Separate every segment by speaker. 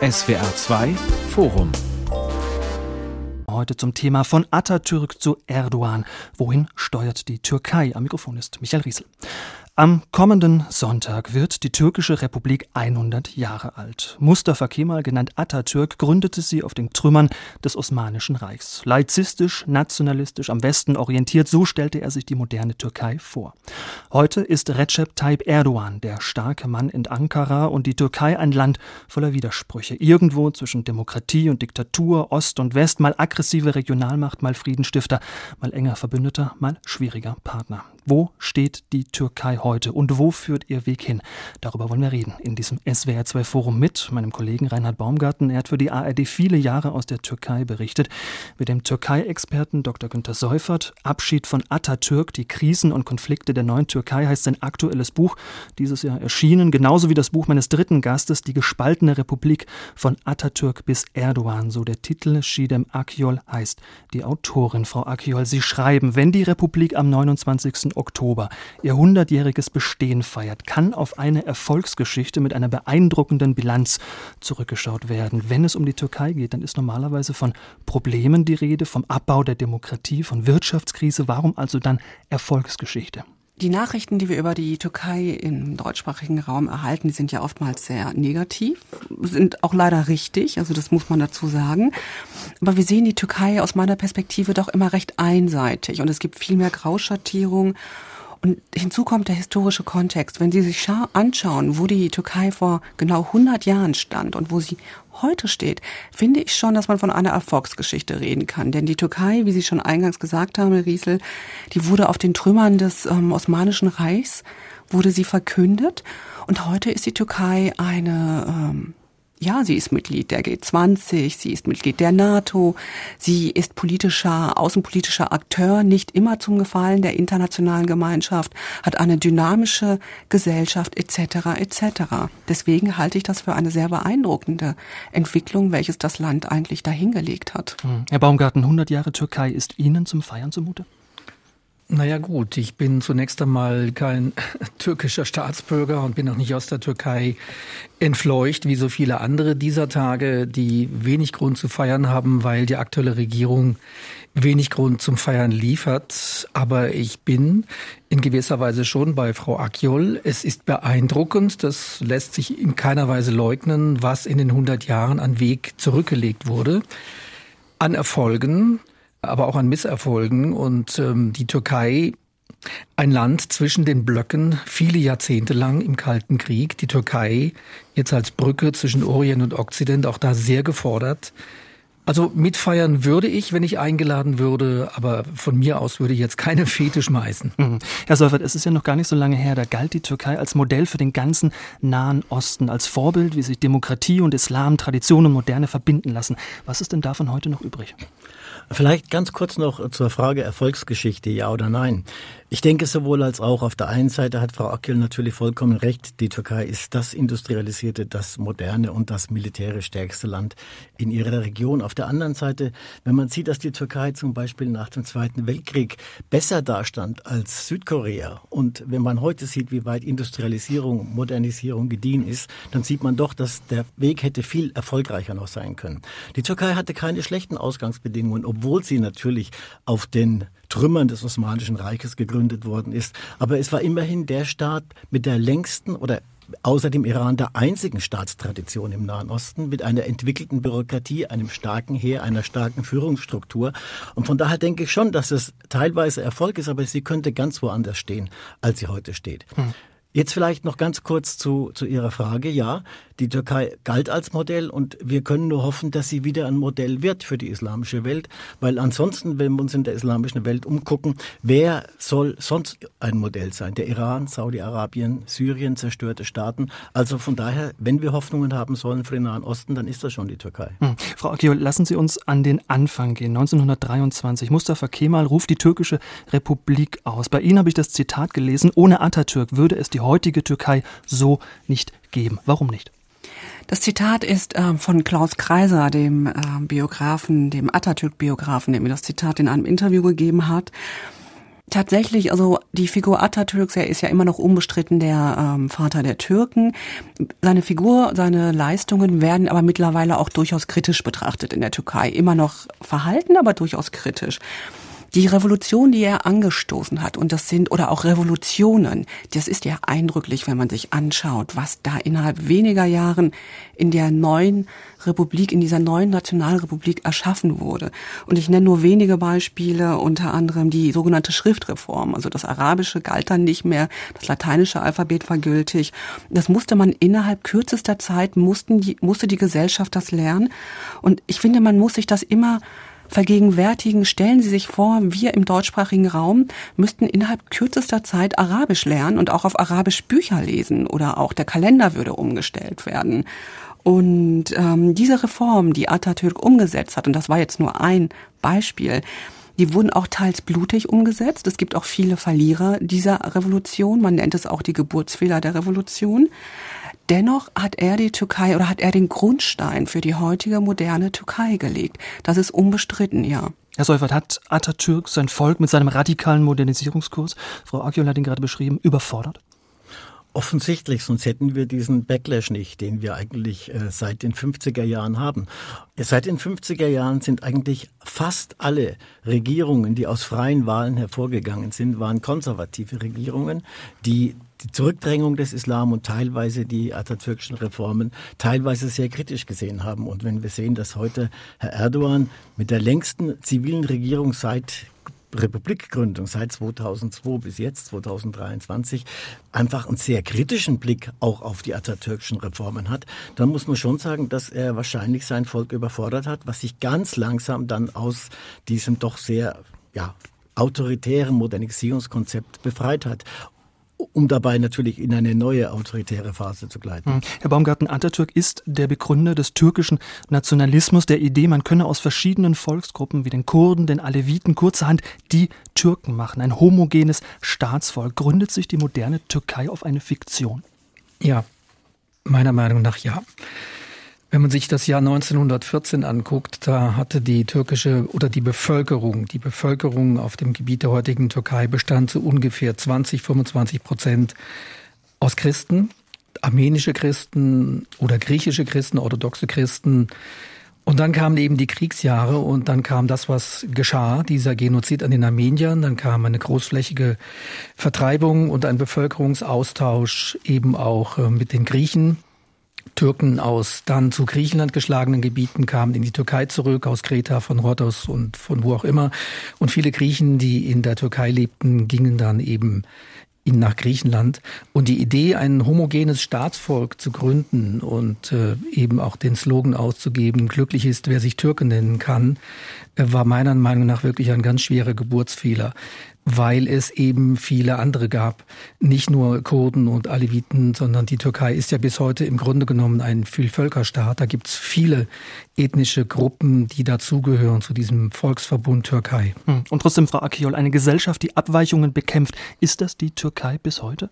Speaker 1: SWR 2 Forum
Speaker 2: Heute zum Thema von Atatürk zu Erdogan. Wohin steuert die Türkei? Am Mikrofon ist Michael Riesel. Am kommenden Sonntag wird die türkische Republik 100 Jahre alt. Mustafa Kemal, genannt Atatürk, gründete sie auf den Trümmern des Osmanischen Reichs. Laizistisch, nationalistisch, am Westen orientiert, so stellte er sich die moderne Türkei vor. Heute ist Recep Tayyip Erdogan der starke Mann in Ankara und die Türkei ein Land voller Widersprüche. Irgendwo zwischen Demokratie und Diktatur, Ost und West, mal aggressive Regionalmacht, mal Friedenstifter, mal enger Verbündeter, mal schwieriger Partner. Wo steht die Türkei heute und wo führt ihr Weg hin? Darüber wollen wir reden in diesem SWR2 Forum mit meinem Kollegen Reinhard Baumgarten. Er hat für die ARD viele Jahre aus der Türkei berichtet. Mit dem Türkei-Experten Dr. Günter Seufert. Abschied von Atatürk, die Krisen und Konflikte der neuen Türkei heißt sein aktuelles Buch. Dieses Jahr erschienen, genauso wie das Buch meines dritten Gastes, Die gespaltene Republik von Atatürk bis Erdogan. So der Titel Shidem Akyol heißt die Autorin. Frau Akyol, Sie schreiben, wenn die Republik am 29. Oktober ihr 100-jähriges Bestehen feiert, kann auf eine Erfolgsgeschichte mit einer beeindruckenden Bilanz zurückgeschaut werden. Wenn es um die Türkei geht, dann ist normalerweise von Problemen die Rede, vom Abbau der Demokratie, von Wirtschaftskrise. Warum also dann Erfolgsgeschichte?
Speaker 3: Die Nachrichten, die wir über die Türkei im deutschsprachigen Raum erhalten, die sind ja oftmals sehr negativ, sind auch leider richtig, also das muss man dazu sagen. Aber wir sehen die Türkei aus meiner Perspektive doch immer recht einseitig und es gibt viel mehr Grauschattierung und hinzu kommt der historische Kontext. Wenn Sie sich anschauen, wo die Türkei vor genau 100 Jahren stand und wo sie heute steht, finde ich schon, dass man von einer Erfolgsgeschichte reden kann. Denn die Türkei, wie Sie schon eingangs gesagt haben, Herr Riesel, die wurde auf den Trümmern des ähm, Osmanischen Reichs, wurde sie verkündet. Und heute ist die Türkei eine ähm, ja, sie ist Mitglied der G20, sie ist Mitglied der NATO, sie ist politischer, außenpolitischer Akteur, nicht immer zum Gefallen der internationalen Gemeinschaft, hat eine dynamische Gesellschaft etc. etc. Deswegen halte ich das für eine sehr beeindruckende Entwicklung, welches das Land eigentlich dahingelegt hat.
Speaker 2: Hm. Herr Baumgarten, 100 Jahre Türkei ist Ihnen zum Feiern zumute?
Speaker 4: Naja gut, ich bin zunächst einmal kein türkischer Staatsbürger und bin auch nicht aus der Türkei entfleucht, wie so viele andere dieser Tage, die wenig Grund zu feiern haben, weil die aktuelle Regierung wenig Grund zum Feiern liefert. Aber ich bin in gewisser Weise schon bei Frau Akjol. Es ist beeindruckend, das lässt sich in keiner Weise leugnen, was in den 100 Jahren an Weg zurückgelegt wurde an Erfolgen, aber auch an Misserfolgen. Und ähm, die Türkei, ein Land zwischen den Blöcken, viele Jahrzehnte lang im Kalten Krieg. Die Türkei jetzt als Brücke zwischen Orient und Okzident, auch da sehr gefordert. Also mitfeiern würde ich, wenn ich eingeladen würde, aber von mir aus würde ich jetzt keine Fete schmeißen.
Speaker 2: Mhm. Herr Seufert, es ist ja noch gar nicht so lange her, da galt die Türkei als Modell für den ganzen Nahen Osten, als Vorbild, wie sich Demokratie und Islam, Tradition und Moderne verbinden lassen. Was ist denn davon heute noch übrig?
Speaker 5: Vielleicht ganz kurz noch zur Frage Erfolgsgeschichte, ja oder nein. Ich denke sowohl als auch. Auf der einen Seite hat Frau Akil natürlich vollkommen recht. Die Türkei ist das industrialisierte, das moderne und das militärisch stärkste Land in ihrer Region. Auf der anderen Seite, wenn man sieht, dass die Türkei zum Beispiel nach dem Zweiten Weltkrieg besser dastand als Südkorea und wenn man heute sieht, wie weit Industrialisierung, Modernisierung gediehen ist, dann sieht man doch, dass der Weg hätte viel erfolgreicher noch sein können. Die Türkei hatte keine schlechten Ausgangsbedingungen, obwohl sie natürlich auf den Trümmern des Osmanischen Reiches gegründet worden ist. Aber es war immerhin der Staat mit der längsten oder außer dem Iran der einzigen Staatstradition im Nahen Osten mit einer entwickelten Bürokratie, einem starken Heer, einer starken Führungsstruktur. Und von daher denke ich schon, dass es teilweise Erfolg ist, aber sie könnte ganz woanders stehen, als sie heute steht. Hm. Jetzt vielleicht noch ganz kurz zu, zu Ihrer Frage. Ja, die Türkei galt als Modell und wir können nur hoffen, dass sie wieder ein Modell wird für die islamische Welt, weil ansonsten, wenn wir uns in der islamischen Welt umgucken, wer soll sonst ein Modell sein? Der Iran, Saudi-Arabien, Syrien, zerstörte Staaten. Also von daher, wenn wir Hoffnungen haben sollen für den Nahen Osten, dann ist das schon die Türkei.
Speaker 2: Hm. Frau Akiol, lassen Sie uns an den Anfang gehen. 1923, Mustafa Kemal ruft die türkische Republik aus. Bei Ihnen habe ich das Zitat gelesen, ohne Atatürk würde es die heutige Türkei so nicht geben. Warum nicht?
Speaker 3: Das Zitat ist äh, von Klaus Kreiser, dem äh, Biografen, dem Atatürk-Biografen, der mir das Zitat in einem Interview gegeben hat. Tatsächlich, also die Figur Atatürks, er ist ja immer noch unbestritten der ähm, Vater der Türken. Seine Figur, seine Leistungen werden aber mittlerweile auch durchaus kritisch betrachtet in der Türkei. Immer noch verhalten, aber durchaus kritisch. Die Revolution, die er angestoßen hat, und das sind, oder auch Revolutionen, das ist ja eindrücklich, wenn man sich anschaut, was da innerhalb weniger Jahren in der neuen Republik, in dieser neuen Nationalrepublik erschaffen wurde. Und ich nenne nur wenige Beispiele, unter anderem die sogenannte Schriftreform. Also das Arabische galt dann nicht mehr, das lateinische Alphabet war gültig. Das musste man innerhalb kürzester Zeit, mussten die, musste die Gesellschaft das lernen. Und ich finde, man muss sich das immer vergegenwärtigen. Stellen Sie sich vor, wir im deutschsprachigen Raum müssten innerhalb kürzester Zeit Arabisch lernen und auch auf Arabisch Bücher lesen oder auch der Kalender würde umgestellt werden. Und ähm, diese Reform, die Atatürk umgesetzt hat, und das war jetzt nur ein Beispiel, die wurden auch teils blutig umgesetzt. Es gibt auch viele Verlierer dieser Revolution. Man nennt es auch die Geburtsfehler der Revolution. Dennoch hat er die Türkei oder hat er den Grundstein für die heutige moderne Türkei gelegt. Das ist unbestritten, ja.
Speaker 2: Herr Seufert, hat Atatürk sein Volk mit seinem radikalen Modernisierungskurs, Frau Agiol hat ihn gerade beschrieben, überfordert?
Speaker 5: Offensichtlich, sonst hätten wir diesen Backlash nicht, den wir eigentlich äh, seit den 50er Jahren haben. Seit den 50er Jahren sind eigentlich fast alle Regierungen, die aus freien Wahlen hervorgegangen sind, waren konservative Regierungen, die die Zurückdrängung des Islam und teilweise die atatürkischen Reformen teilweise sehr kritisch gesehen haben. Und wenn wir sehen, dass heute Herr Erdogan mit der längsten zivilen Regierung seit Republikgründung seit 2002 bis jetzt, 2023, einfach einen sehr kritischen Blick auch auf die atatürkischen Reformen hat, dann muss man schon sagen, dass er wahrscheinlich sein Volk überfordert hat, was sich ganz langsam dann aus diesem doch sehr, ja, autoritären Modernisierungskonzept befreit hat um dabei natürlich in eine neue autoritäre Phase zu gleiten. Hm.
Speaker 2: Herr Baumgarten, Atatürk ist der Begründer des türkischen Nationalismus, der Idee, man könne aus verschiedenen Volksgruppen wie den Kurden, den Aleviten kurzerhand die Türken machen. Ein homogenes Staatsvolk. Gründet sich die moderne Türkei auf eine Fiktion?
Speaker 4: Ja, meiner Meinung nach ja. Wenn man sich das Jahr 1914 anguckt, da hatte die türkische oder die Bevölkerung, die Bevölkerung auf dem Gebiet der heutigen Türkei bestand zu ungefähr 20, 25 Prozent aus Christen, armenische Christen oder griechische Christen, orthodoxe Christen. Und dann kamen eben die Kriegsjahre und dann kam das, was geschah, dieser Genozid an den Armeniern, dann kam eine großflächige Vertreibung und ein Bevölkerungsaustausch eben auch äh, mit den Griechen. Türken aus dann zu Griechenland geschlagenen Gebieten kamen in die Türkei zurück, aus Kreta, von Rhodos und von wo auch immer. Und viele Griechen, die in der Türkei lebten, gingen dann eben ihn nach Griechenland. Und die Idee, ein homogenes Staatsvolk zu gründen und äh, eben auch den Slogan auszugeben, glücklich ist, wer sich Türke nennen kann, äh, war meiner Meinung nach wirklich ein ganz schwerer Geburtsfehler weil es eben viele andere gab. Nicht nur Kurden und Aleviten, sondern die Türkei ist ja bis heute im Grunde genommen ein Vielvölkerstaat. Da gibt es viele ethnische Gruppen, die dazugehören zu diesem Volksverbund Türkei.
Speaker 2: Hm. Und trotzdem, Frau Akiol, eine Gesellschaft, die Abweichungen bekämpft, ist das die Türkei bis heute?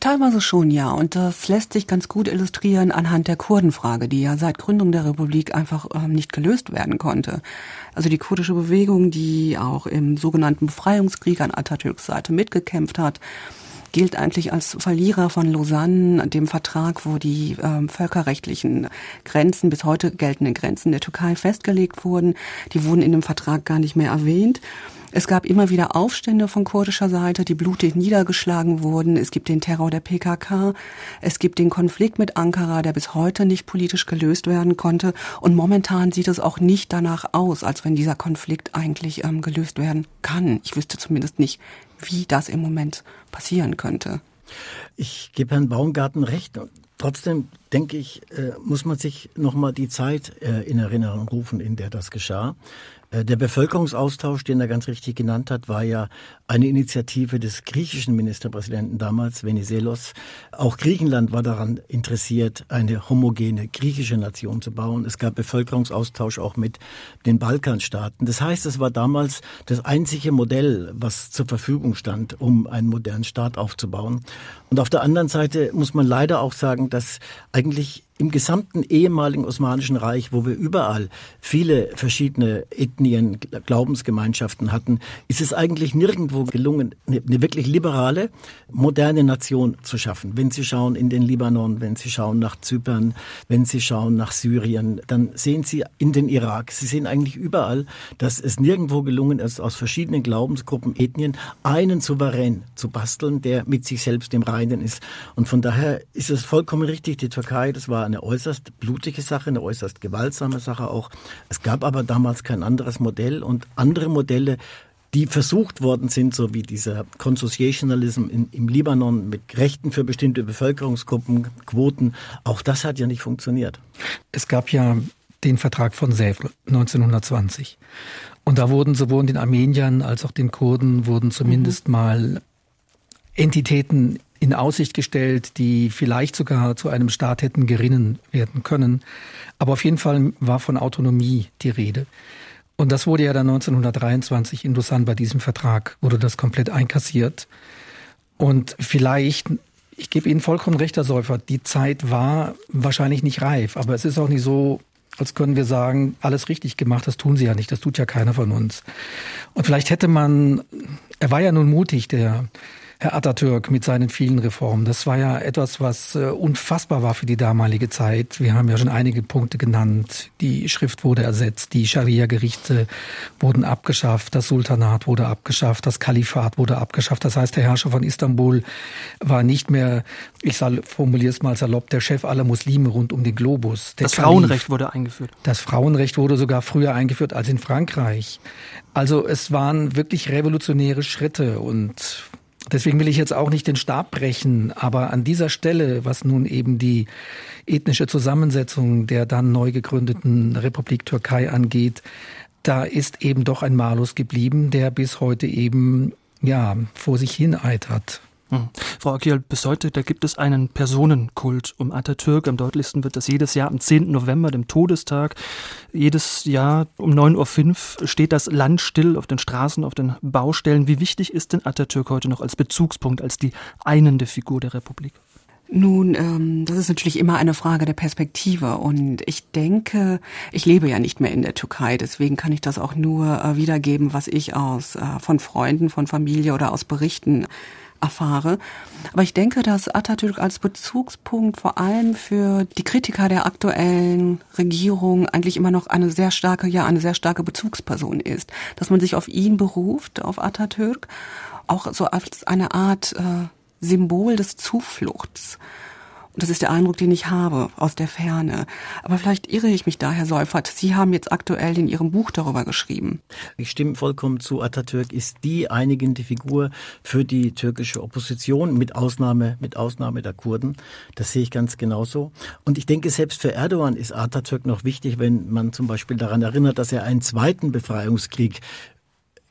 Speaker 3: Teilweise schon, ja. Und das lässt sich ganz gut illustrieren anhand der Kurdenfrage, die ja seit Gründung der Republik einfach ähm, nicht gelöst werden konnte. Also die kurdische Bewegung, die auch im sogenannten Befreiungskrieg an Atatürks Seite mitgekämpft hat, gilt eigentlich als Verlierer von Lausanne, dem Vertrag, wo die ähm, völkerrechtlichen Grenzen, bis heute geltenden Grenzen der Türkei festgelegt wurden. Die wurden in dem Vertrag gar nicht mehr erwähnt. Es gab immer wieder Aufstände von kurdischer Seite, die blutig niedergeschlagen wurden. Es gibt den Terror der PKK. Es gibt den Konflikt mit Ankara, der bis heute nicht politisch gelöst werden konnte. Und momentan sieht es auch nicht danach aus, als wenn dieser Konflikt eigentlich ähm, gelöst werden kann. Ich wüsste zumindest nicht, wie das im Moment passieren könnte.
Speaker 5: Ich gebe Herrn Baumgarten recht. Trotzdem denke ich, äh, muss man sich nochmal die Zeit äh, in Erinnerung rufen, in der das geschah. Äh, der Bevölkerungsaustausch, den er ganz richtig genannt hat, war ja eine Initiative des griechischen Ministerpräsidenten damals, Venizelos. Auch Griechenland war daran interessiert, eine homogene griechische Nation zu bauen. Es gab Bevölkerungsaustausch auch mit den Balkanstaaten. Das heißt, es war damals das einzige Modell, was zur Verfügung stand, um einen modernen Staat aufzubauen. Und auf der anderen Seite muss man leider auch sagen, dass eigentlich im gesamten ehemaligen Osmanischen Reich, wo wir überall viele verschiedene Ethnien, Glaubensgemeinschaften hatten, ist es eigentlich nirgendwo gelungen, eine, eine wirklich liberale, moderne Nation zu schaffen. Wenn Sie schauen in den Libanon, wenn Sie schauen nach Zypern, wenn Sie schauen nach Syrien, dann sehen Sie in den Irak, Sie sehen eigentlich überall, dass es nirgendwo gelungen ist, aus verschiedenen Glaubensgruppen, Ethnien, einen Souverän zu basteln, der mit sich selbst im Reinen ist. Und von daher ist es vollkommen richtig, die Türkei, das war eine äußerst blutige Sache, eine äußerst gewaltsame Sache auch. Es gab aber damals kein anderes Modell und andere Modelle, die versucht worden sind, so wie dieser Consociationalism in, im Libanon mit Rechten für bestimmte Bevölkerungsgruppen, Quoten, auch das hat ja nicht funktioniert.
Speaker 4: Es gab ja den Vertrag von Sèvres 1920. Und da wurden sowohl den Armeniern als auch den Kurden wurden zumindest mhm. mal Entitäten in Aussicht gestellt, die vielleicht sogar zu einem Staat hätten gerinnen werden können. Aber auf jeden Fall war von Autonomie die Rede. Und das wurde ja dann 1923 in Lausanne bei diesem Vertrag, wurde das komplett einkassiert. Und vielleicht, ich gebe Ihnen vollkommen recht, Herr Säufer, die Zeit war wahrscheinlich nicht reif, aber es ist auch nicht so, als können wir sagen, alles richtig gemacht, das tun sie ja nicht, das tut ja keiner von uns. Und vielleicht hätte man, er war ja nun mutig, der Herr Atatürk mit seinen vielen Reformen. Das war ja etwas, was äh, unfassbar war für die damalige Zeit. Wir haben ja schon einige Punkte genannt. Die Schrift wurde ersetzt, die Scharia-Gerichte wurden abgeschafft, das Sultanat wurde abgeschafft, das Kalifat wurde abgeschafft. Das heißt, der Herrscher von Istanbul war nicht mehr, ich formuliere es mal salopp, der Chef aller Muslime rund um den Globus.
Speaker 2: das Kalif. Frauenrecht wurde eingeführt.
Speaker 4: Das Frauenrecht wurde sogar früher eingeführt als in Frankreich. Also es waren wirklich revolutionäre Schritte und Deswegen will ich jetzt auch nicht den Stab brechen, aber an dieser Stelle, was nun eben die ethnische Zusammensetzung der dann neu gegründeten Republik Türkei angeht, da ist eben doch ein Malus geblieben, der bis heute eben ja vor sich hin eitert.
Speaker 2: Hm. Frau Akiel, bis heute, da gibt es einen Personenkult um Atatürk. Am deutlichsten wird das jedes Jahr am 10. November, dem Todestag. Jedes Jahr um 9.05 Uhr steht das Land still auf den Straßen, auf den Baustellen. Wie wichtig ist denn Atatürk heute noch als Bezugspunkt, als die einende Figur der Republik?
Speaker 3: Nun, ähm, das ist natürlich immer eine Frage der Perspektive und ich denke, ich lebe ja nicht mehr in der Türkei, deswegen kann ich das auch nur äh, wiedergeben, was ich aus äh, von Freunden, von Familie oder aus Berichten erfahre. Aber ich denke, dass Atatürk als Bezugspunkt vor allem für die Kritiker der aktuellen Regierung eigentlich immer noch eine sehr starke, ja, eine sehr starke Bezugsperson ist. Dass man sich auf ihn beruft, auf Atatürk, auch so als eine Art äh, Symbol des Zufluchts. Das ist der Eindruck, den ich habe aus der Ferne. Aber vielleicht irre ich mich da, Herr Seufert. Sie haben jetzt aktuell in Ihrem Buch darüber geschrieben.
Speaker 5: Ich stimme vollkommen zu. Atatürk ist die einigende Figur für die türkische Opposition, mit Ausnahme, mit Ausnahme der Kurden. Das sehe ich ganz genauso. Und ich denke, selbst für Erdogan ist Atatürk noch wichtig, wenn man zum Beispiel daran erinnert, dass er einen zweiten Befreiungskrieg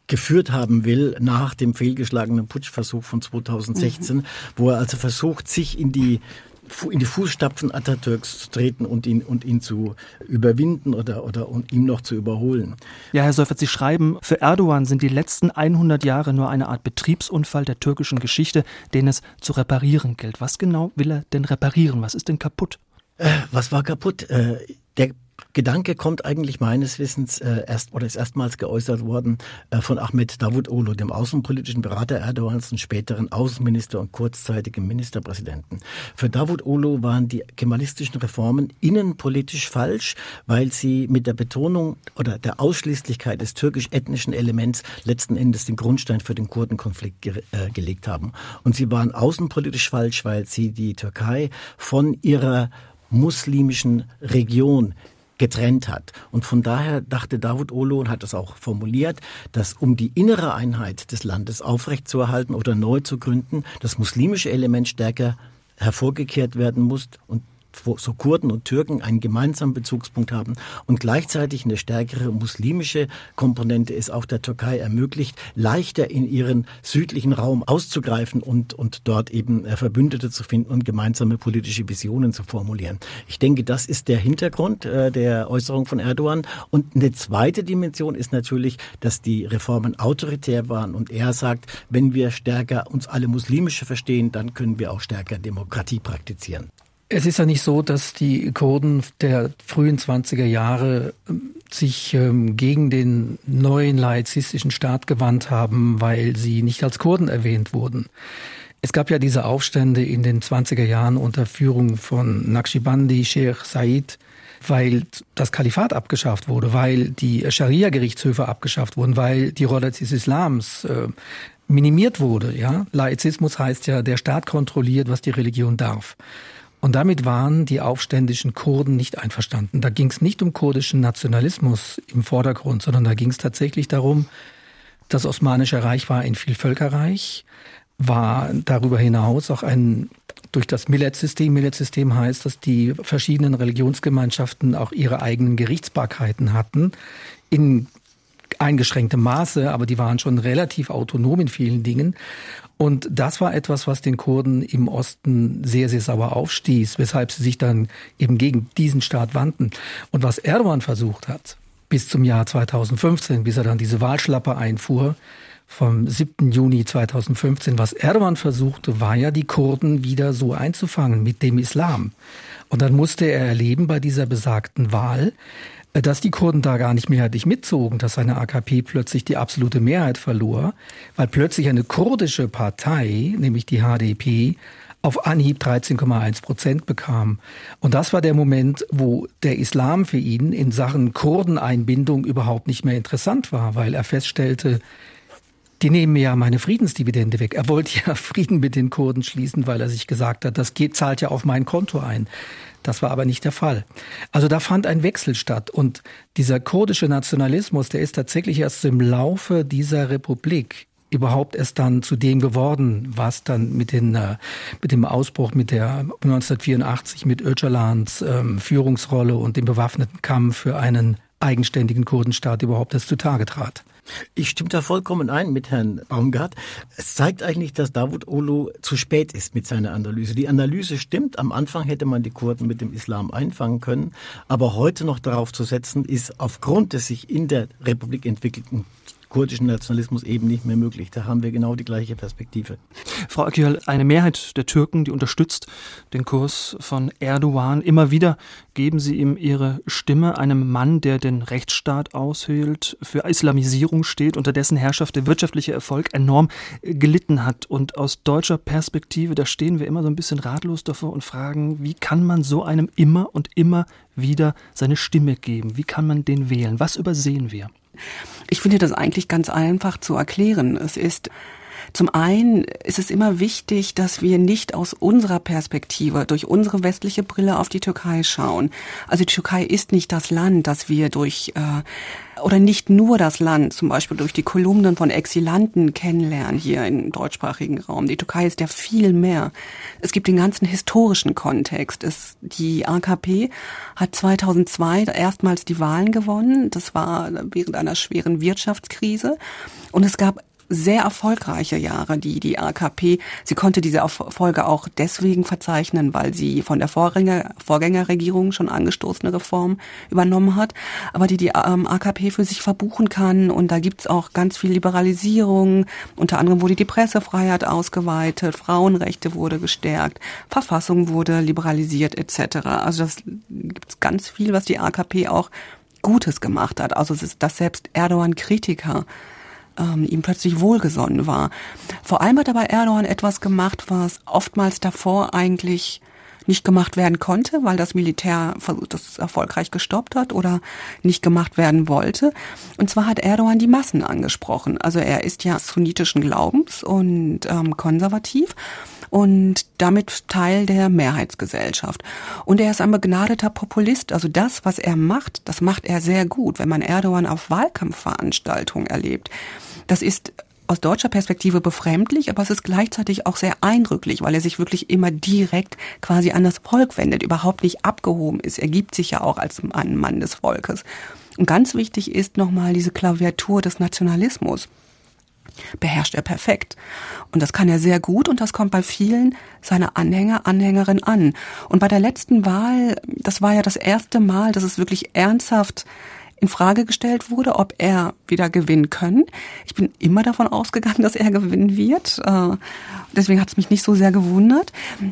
Speaker 5: geführt haben will nach dem fehlgeschlagenen Putschversuch von 2016, mhm. wo er also versucht, sich in die in die Fußstapfen Atatürks zu treten und ihn, und ihn zu überwinden oder, oder und ihm noch zu überholen.
Speaker 2: Ja, Herr Seufert, Sie schreiben, für Erdogan sind die letzten 100 Jahre nur eine Art Betriebsunfall der türkischen Geschichte, den es zu reparieren gilt. Was genau will er denn reparieren? Was ist denn kaputt?
Speaker 5: Äh, was war kaputt? Äh, der Gedanke kommt eigentlich meines Wissens äh, erst oder ist erstmals geäußert worden äh, von Ahmed Davutoglu, dem außenpolitischen Berater Erdogans und späteren Außenminister und kurzzeitigen Ministerpräsidenten. Für Davutoglu waren die kemalistischen Reformen innenpolitisch falsch, weil sie mit der Betonung oder der Ausschließlichkeit des türkisch-ethnischen Elements letzten Endes den Grundstein für den Kurdenkonflikt ge äh, gelegt haben. Und sie waren außenpolitisch falsch, weil sie die Türkei von ihrer muslimischen Region getrennt hat. Und von daher dachte David Olo und hat es auch formuliert, dass um die innere Einheit des Landes aufrechtzuerhalten oder neu zu gründen, das muslimische Element stärker hervorgekehrt werden muss und so Kurden und Türken einen gemeinsamen Bezugspunkt haben und gleichzeitig eine stärkere muslimische Komponente ist auch der Türkei ermöglicht, leichter in ihren südlichen Raum auszugreifen und, und dort eben äh, Verbündete zu finden und gemeinsame politische Visionen zu formulieren. Ich denke, das ist der Hintergrund äh, der Äußerung von Erdogan. Und eine zweite Dimension ist natürlich, dass die Reformen autoritär waren und er sagt, wenn wir stärker uns alle muslimische verstehen, dann können wir auch stärker Demokratie praktizieren.
Speaker 4: Es ist ja nicht so, dass die Kurden der frühen 20er Jahre ähm, sich ähm, gegen den neuen laizistischen Staat gewandt haben, weil sie nicht als Kurden erwähnt wurden. Es gab ja diese Aufstände in den 20er Jahren unter Führung von Naqshbandi, Sheikh Said, weil das Kalifat abgeschafft wurde, weil die Scharia-Gerichtshöfe abgeschafft wurden, weil die Rolle des Islams äh, minimiert wurde. Ja, Laizismus heißt ja, der Staat kontrolliert, was die Religion darf. Und damit waren die aufständischen Kurden nicht einverstanden. Da ging es nicht um kurdischen Nationalismus im Vordergrund, sondern da ging es tatsächlich darum, das Osmanische Reich war ein Vielvölkerreich, war darüber hinaus auch ein durch das Millet-System. Millet-System heißt, dass die verschiedenen Religionsgemeinschaften auch ihre eigenen Gerichtsbarkeiten hatten in eingeschränktem Maße, aber die waren schon relativ autonom in vielen Dingen. Und das war etwas, was den Kurden im Osten sehr, sehr sauer aufstieß, weshalb sie sich dann eben gegen diesen Staat wandten. Und was Erdogan versucht hat, bis zum Jahr 2015, bis er dann diese Wahlschlappe einfuhr, vom 7. Juni 2015, was Erdogan versuchte, war ja die Kurden wieder so einzufangen mit dem Islam. Und dann musste er erleben bei dieser besagten Wahl, dass die Kurden da gar nicht mehrheitlich mitzogen, dass eine AKP plötzlich die absolute Mehrheit verlor, weil plötzlich eine kurdische Partei, nämlich die HDP, auf Anhieb 13,1 Prozent bekam. Und das war der Moment, wo der Islam für ihn in Sachen Kurdeneinbindung überhaupt nicht mehr interessant war, weil er feststellte, die nehmen mir ja meine Friedensdividende weg. Er wollte ja Frieden mit den Kurden schließen, weil er sich gesagt hat, das geht, zahlt ja auf mein Konto ein. Das war aber nicht der Fall. Also da fand ein Wechsel statt. Und dieser kurdische Nationalismus, der ist tatsächlich erst im Laufe dieser Republik überhaupt erst dann zu dem geworden, was dann mit, den, äh, mit dem Ausbruch mit der 1984 mit Öcalans ähm, Führungsrolle und dem bewaffneten Kampf für einen eigenständigen Kurdenstaat überhaupt erst zutage trat.
Speaker 5: Ich stimme da vollkommen ein mit Herrn Baumgart. Es zeigt eigentlich, dass Davut Olu zu spät ist mit seiner Analyse. Die Analyse stimmt. Am Anfang hätte man die Kurden mit dem Islam einfangen können. Aber heute noch darauf zu setzen, ist aufgrund des sich in der Republik entwickelten kurdischen Nationalismus eben nicht mehr möglich. Da haben wir genau die gleiche Perspektive.
Speaker 2: Frau Akil, eine Mehrheit der Türken, die unterstützt den Kurs von Erdogan. Immer wieder geben sie ihm ihre Stimme, einem Mann, der den Rechtsstaat aushöhlt, für Islamisierung steht, unter dessen Herrschaft der wirtschaftliche Erfolg enorm gelitten hat. Und aus deutscher Perspektive, da stehen wir immer so ein bisschen ratlos davor und fragen, wie kann man so einem immer und immer wieder seine Stimme geben? Wie kann man den wählen? Was übersehen wir?
Speaker 3: Ich finde das eigentlich ganz einfach zu erklären. Es ist zum einen ist es immer wichtig, dass wir nicht aus unserer Perspektive, durch unsere westliche Brille auf die Türkei schauen. Also die Türkei ist nicht das Land, das wir durch äh, oder nicht nur das Land, zum Beispiel durch die Kolumnen von Exilanten kennenlernen hier im deutschsprachigen Raum. Die Türkei ist ja viel mehr. Es gibt den ganzen historischen Kontext. Es, die AKP hat 2002 erstmals die Wahlen gewonnen. Das war während einer schweren Wirtschaftskrise. Und es gab sehr erfolgreiche Jahre, die die AKP. Sie konnte diese Erfolge auch deswegen verzeichnen, weil sie von der Vorgänger, Vorgängerregierung schon angestoßene Reformen übernommen hat, aber die die ähm, AKP für sich verbuchen kann. Und da gibt's auch ganz viel Liberalisierung. Unter anderem wurde die Pressefreiheit ausgeweitet, Frauenrechte wurde gestärkt, Verfassung wurde liberalisiert etc. Also das gibt's ganz viel, was die AKP auch Gutes gemacht hat. Also dass selbst Erdogan-Kritiker ähm, ihm plötzlich wohlgesonnen war. Vor allem hat aber Erdogan etwas gemacht, was oftmals davor eigentlich nicht gemacht werden konnte, weil das Militär das erfolgreich gestoppt hat oder nicht gemacht werden wollte. Und zwar hat Erdogan die Massen angesprochen. Also er ist ja sunnitischen Glaubens und ähm, konservativ und damit Teil der Mehrheitsgesellschaft. Und er ist ein begnadeter Populist. Also das, was er macht, das macht er sehr gut. Wenn man Erdogan auf Wahlkampfveranstaltungen erlebt, das ist aus deutscher Perspektive befremdlich, aber es ist gleichzeitig auch sehr eindrücklich, weil er sich wirklich immer direkt quasi an das Volk wendet, überhaupt nicht abgehoben ist. Er gibt sich ja auch als ein Mann des Volkes. Und ganz wichtig ist nochmal diese Klaviatur des Nationalismus. Beherrscht er perfekt. Und das kann er sehr gut und das kommt bei vielen seiner Anhänger, Anhängerinnen an. Und bei der letzten Wahl, das war ja das erste Mal, dass es wirklich ernsthaft in Frage gestellt wurde, ob er wieder gewinnen können. Ich bin immer davon ausgegangen, dass er gewinnen wird. Äh, deswegen hat es mich nicht so sehr gewundert,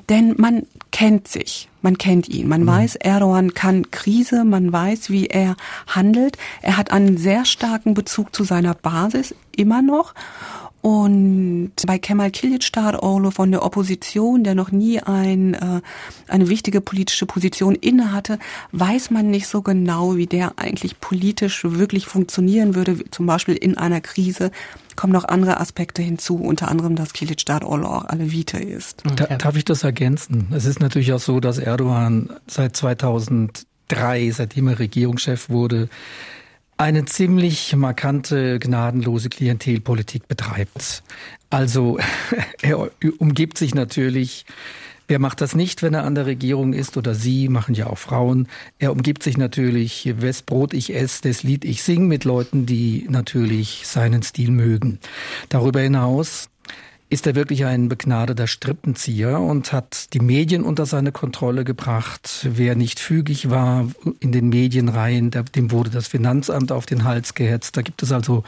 Speaker 3: denn man kennt sich, man kennt ihn, man mhm. weiß, Erdogan kann Krise, man weiß, wie er handelt. Er hat einen sehr starken Bezug zu seiner Basis immer noch und bei Kemal Kılıçdaroğlu von der Opposition, der noch nie ein, äh, eine wichtige politische Position innehatte, weiß man nicht so genau, wie der eigentlich politisch wirklich funktionieren würde, zum Beispiel in einer Krise kommen noch andere Aspekte hinzu, unter anderem, dass Kılıçdaroğlu auch Alevite ist.
Speaker 4: Da, darf ich das ergänzen? Es ist natürlich auch so, dass Erdogan seit 2003, seitdem er Regierungschef wurde, eine ziemlich markante, gnadenlose Klientelpolitik betreibt. Also er umgibt sich natürlich Wer macht das nicht, wenn er an der Regierung ist oder sie, machen ja auch Frauen. Er umgibt sich natürlich, wes Brot ich esse, das Lied ich sing mit Leuten, die natürlich seinen Stil mögen. Darüber hinaus ist er wirklich ein begnadeter Strippenzieher und hat die Medien unter seine Kontrolle gebracht. Wer nicht fügig war in den Medienreihen, dem wurde das Finanzamt auf den Hals gehetzt. Da gibt es also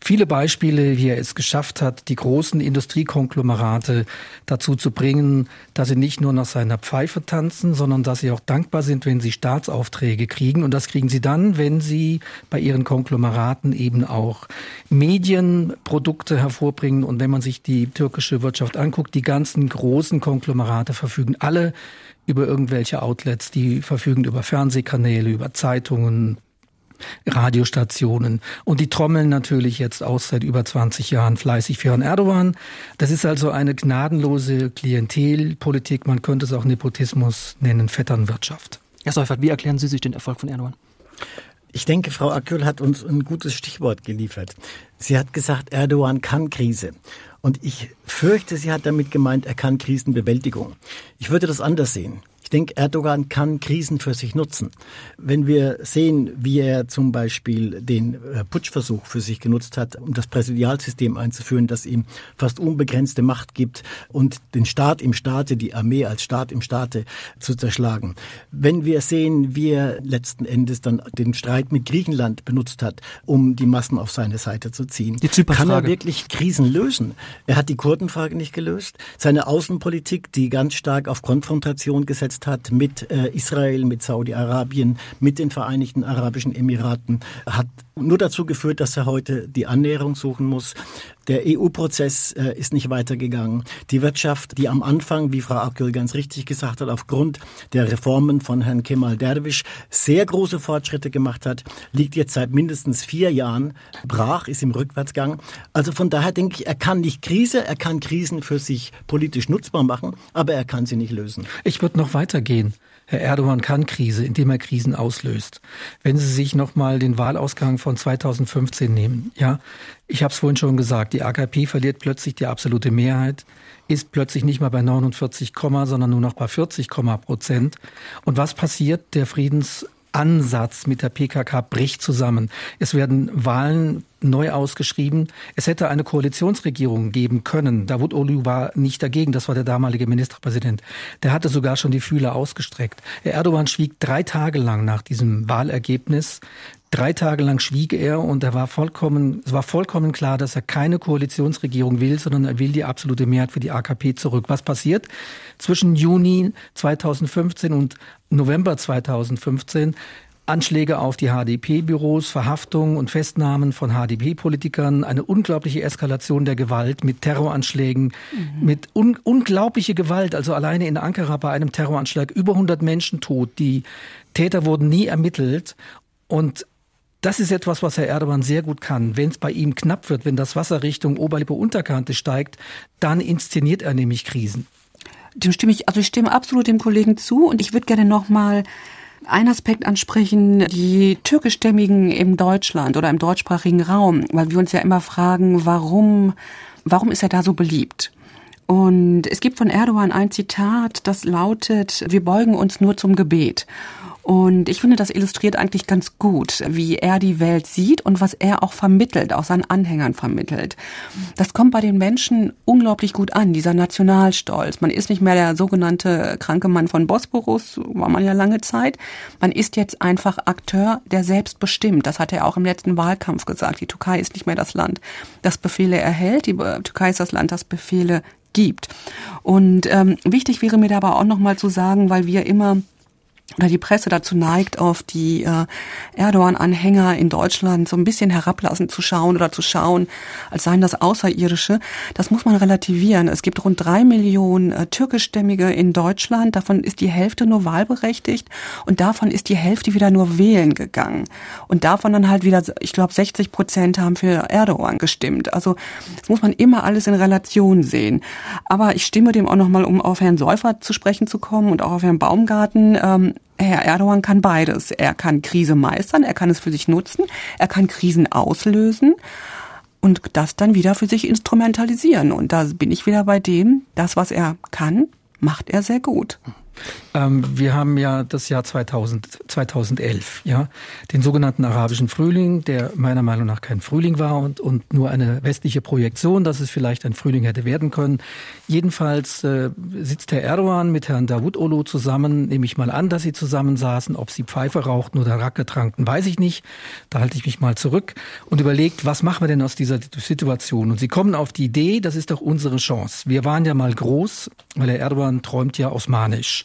Speaker 4: viele Beispiele, wie er es geschafft hat, die großen Industriekonglomerate dazu zu bringen, dass sie nicht nur nach seiner Pfeife tanzen, sondern dass sie auch dankbar sind, wenn sie Staatsaufträge kriegen. Und das kriegen sie dann, wenn sie bei ihren Konglomeraten eben auch Medienprodukte hervorbringen. Und wenn man sich die türkische Wirtschaft anguckt, die ganzen großen Konglomerate verfügen alle über irgendwelche Outlets, die verfügen über Fernsehkanäle, über Zeitungen, Radiostationen. Und die trommeln natürlich jetzt aus seit über 20 Jahren fleißig für Herrn Erdogan. Das ist also eine gnadenlose Klientelpolitik. Man könnte es auch Nepotismus nennen, Vetternwirtschaft.
Speaker 2: Herr Seufert, wie erklären Sie sich den Erfolg von Erdogan?
Speaker 5: Ich denke, Frau Akül hat uns ein gutes Stichwort geliefert. Sie hat gesagt, Erdogan kann Krise. Und ich fürchte, sie hat damit gemeint, er kann Krisenbewältigung. Ich würde das anders sehen. Ich denke, Erdogan kann Krisen für sich nutzen. Wenn wir sehen, wie er zum Beispiel den äh, Putschversuch für sich genutzt hat, um das Präsidialsystem einzuführen, das ihm fast unbegrenzte Macht gibt und den Staat im Staate, die Armee als Staat im Staate zu zerschlagen. Wenn wir sehen, wie er letzten Endes dann den Streit mit Griechenland benutzt hat, um die Massen auf seine Seite zu ziehen, kann er wirklich Krisen lösen. Er hat die Kurdenfrage nicht gelöst. Seine Außenpolitik, die ganz stark auf Konfrontation gesetzt umgesetzt hat mit äh, Israel, mit Saudi-Arabien, mit den Vereinigten Arabischen Emiraten, hat nur dazu geführt, dass er heute die Annäherung suchen muss. Der EU-Prozess äh, ist nicht weitergegangen. Die Wirtschaft, die am Anfang, wie Frau Akgül ganz richtig gesagt hat, aufgrund der Reformen von Herrn Kemal Derwisch sehr große Fortschritte gemacht hat, liegt jetzt seit mindestens vier Jahren brach, ist im Rückwärtsgang. Also von daher denke ich, er kann nicht Krise, er kann Krisen für sich politisch nutzbar machen, aber er kann sie nicht lösen.
Speaker 4: Ich würde noch weitergehen. Herr Erdogan kann Krise, indem er Krisen auslöst. Wenn Sie sich nochmal den Wahlausgang von 2015 nehmen, ja, ich habe es vorhin schon gesagt, die AKP verliert plötzlich die absolute Mehrheit, ist plötzlich nicht mehr bei 49, sondern nur noch bei 40 Prozent. Und was passiert? Der Friedens Ansatz mit der PKK bricht zusammen. Es werden Wahlen neu ausgeschrieben. Es hätte eine Koalitionsregierung geben können. Davutoglu war nicht dagegen. Das war der damalige Ministerpräsident. Der hatte sogar schon die Fühler ausgestreckt. Erdogan schwieg drei Tage lang nach diesem Wahlergebnis. Drei Tage lang schwieg er und er war vollkommen, es war vollkommen klar, dass er keine Koalitionsregierung will, sondern er will die absolute Mehrheit für die AKP zurück. Was passiert? Zwischen Juni 2015 und November 2015 Anschläge auf die HDP-Büros, Verhaftungen und Festnahmen von HDP-Politikern, eine unglaubliche Eskalation der Gewalt mit Terroranschlägen, mhm. mit un unglaubliche Gewalt. Also alleine in Ankara bei einem Terroranschlag über 100 Menschen tot. Die Täter wurden nie ermittelt und das ist etwas, was Herr Erdogan sehr gut kann. Wenn es bei ihm knapp wird, wenn das Wasser Richtung Oberlippe-Unterkante steigt, dann inszeniert er nämlich Krisen.
Speaker 3: Dem stimme ich, also ich stimme absolut dem Kollegen zu und ich würde gerne noch mal einen Aspekt ansprechen, die türkischstämmigen im Deutschland oder im deutschsprachigen Raum, weil wir uns ja immer fragen, warum, warum ist er da so beliebt? Und es gibt von Erdogan ein Zitat, das lautet, wir beugen uns nur zum Gebet. Und ich finde, das illustriert eigentlich ganz gut, wie er die Welt sieht und was er auch vermittelt, auch seinen Anhängern vermittelt. Das kommt bei den Menschen unglaublich gut an, dieser Nationalstolz. Man ist nicht mehr der sogenannte kranke Mann von Bosporus, war man ja lange Zeit. Man ist jetzt einfach Akteur, der selbst bestimmt. Das hat er auch im letzten Wahlkampf gesagt. Die Türkei ist nicht mehr das Land, das Befehle erhält. Die Türkei ist das Land, das Befehle gibt. Und ähm, wichtig wäre mir dabei auch nochmal zu sagen, weil wir immer oder die Presse dazu neigt, auf die äh, Erdogan-Anhänger in Deutschland so ein bisschen herablassend zu schauen oder zu schauen, als seien das Außerirdische. Das muss man relativieren. Es gibt rund drei Millionen äh, türkischstämmige in Deutschland. Davon ist die Hälfte nur wahlberechtigt und davon ist die Hälfte wieder nur wählen gegangen. Und davon dann halt wieder, ich glaube, 60 Prozent haben für Erdogan gestimmt. Also das muss man immer alles in Relation sehen. Aber ich stimme dem auch nochmal, um auf Herrn Seufert zu sprechen zu kommen und auch auf Herrn Baumgarten. Ähm, Herr Erdogan kann beides. Er kann Krise meistern, er kann es für sich nutzen, er kann Krisen auslösen und das dann wieder für sich instrumentalisieren. Und da bin ich wieder bei dem, das, was er kann, macht er sehr gut.
Speaker 4: Ähm, wir haben ja das Jahr 2000, 2011, ja, den sogenannten arabischen Frühling, der meiner Meinung nach kein Frühling war und, und nur eine westliche Projektion, dass es vielleicht ein Frühling hätte werden können. Jedenfalls äh, sitzt Herr Erdogan mit Herrn Davutoglu zusammen, nehme ich mal an, dass sie zusammensaßen. Ob sie Pfeife rauchten oder Racke tranken, weiß ich nicht. Da halte ich mich mal zurück und überlegt, was machen wir denn aus dieser Situation? Und sie kommen auf die Idee, das ist doch unsere Chance. Wir waren ja mal groß, weil Herr Erdogan träumt ja osmanisch.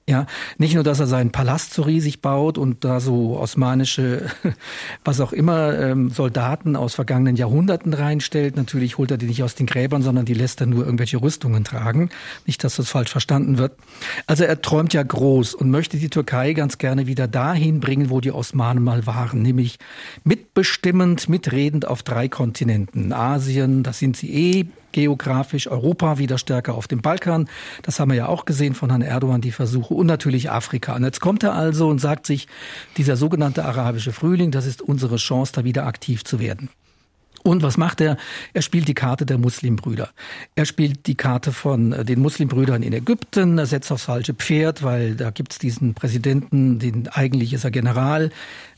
Speaker 4: Ja, nicht nur, dass er seinen Palast so riesig baut und da so osmanische, was auch immer, ähm, Soldaten aus vergangenen Jahrhunderten reinstellt. Natürlich holt er die nicht aus den Gräbern, sondern die lässt er nur irgendwelche Rüstungen tragen. Nicht, dass das falsch verstanden wird. Also er träumt ja groß und möchte die Türkei ganz gerne wieder dahin bringen, wo die Osmanen mal waren, nämlich mitbestimmend, mitredend auf drei Kontinenten. Asien, das sind sie eh, geografisch Europa wieder stärker auf dem Balkan. Das haben wir ja auch gesehen von Herrn Erdogan, die Versuche. Und natürlich Afrika. Und jetzt kommt er also und sagt sich, dieser sogenannte arabische Frühling, das ist unsere Chance, da wieder aktiv zu werden. Und was macht er? Er spielt die Karte der Muslimbrüder. Er spielt die Karte von äh, den Muslimbrüdern in Ägypten. Er setzt aufs falsche Pferd, weil da gibt's diesen Präsidenten, den eigentlich ist er General,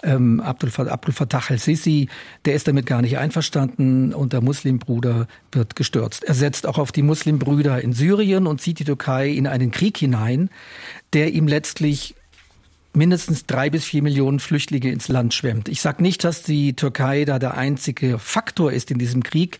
Speaker 4: ähm, Abdul, Abdul Fattah al-Sisi. Der ist damit gar nicht einverstanden und der Muslimbruder wird gestürzt. Er setzt auch auf die Muslimbrüder in Syrien und zieht die Türkei in einen Krieg hinein, der ihm letztlich mindestens drei bis vier Millionen Flüchtlinge ins Land schwemmt. Ich sage nicht, dass die Türkei da der einzige Faktor ist in diesem Krieg,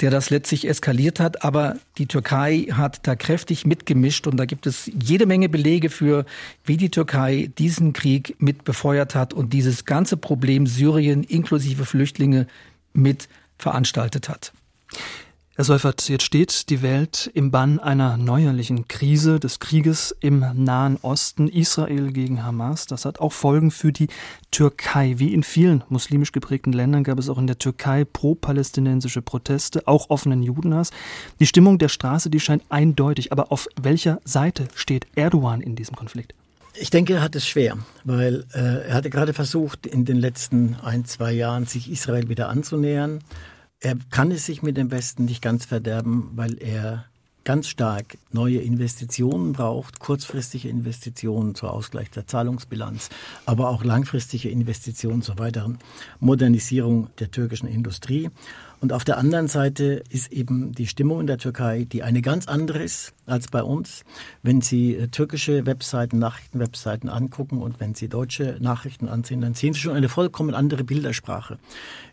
Speaker 4: der das letztlich eskaliert hat, aber die Türkei hat da kräftig mitgemischt und da gibt es jede Menge Belege für, wie die Türkei diesen Krieg mit befeuert hat und dieses ganze Problem Syrien inklusive Flüchtlinge mit veranstaltet hat.
Speaker 2: Herr Seufert, jetzt steht die Welt im Bann einer neuerlichen Krise des Krieges im Nahen Osten, Israel gegen Hamas. Das hat auch Folgen für die Türkei. Wie in vielen muslimisch geprägten Ländern gab es auch in der Türkei pro-palästinensische Proteste, auch offenen Judenhass. Die Stimmung der Straße, die scheint eindeutig. Aber auf welcher Seite steht Erdogan in diesem Konflikt?
Speaker 5: Ich denke, er hat es schwer, weil äh, er hatte gerade versucht, in den letzten ein, zwei Jahren sich Israel wieder anzunähern er kann es sich mit dem Westen nicht ganz verderben, weil er ganz stark neue Investitionen braucht, kurzfristige Investitionen zur Ausgleich der Zahlungsbilanz, aber auch langfristige Investitionen zur weiteren Modernisierung der türkischen Industrie. Und auf der anderen Seite ist eben die Stimmung in der Türkei, die eine ganz andere ist als bei uns. Wenn Sie äh, türkische Webseiten, Nachrichtenwebseiten angucken und wenn Sie deutsche Nachrichten ansehen, dann sehen Sie schon eine vollkommen andere Bildersprache.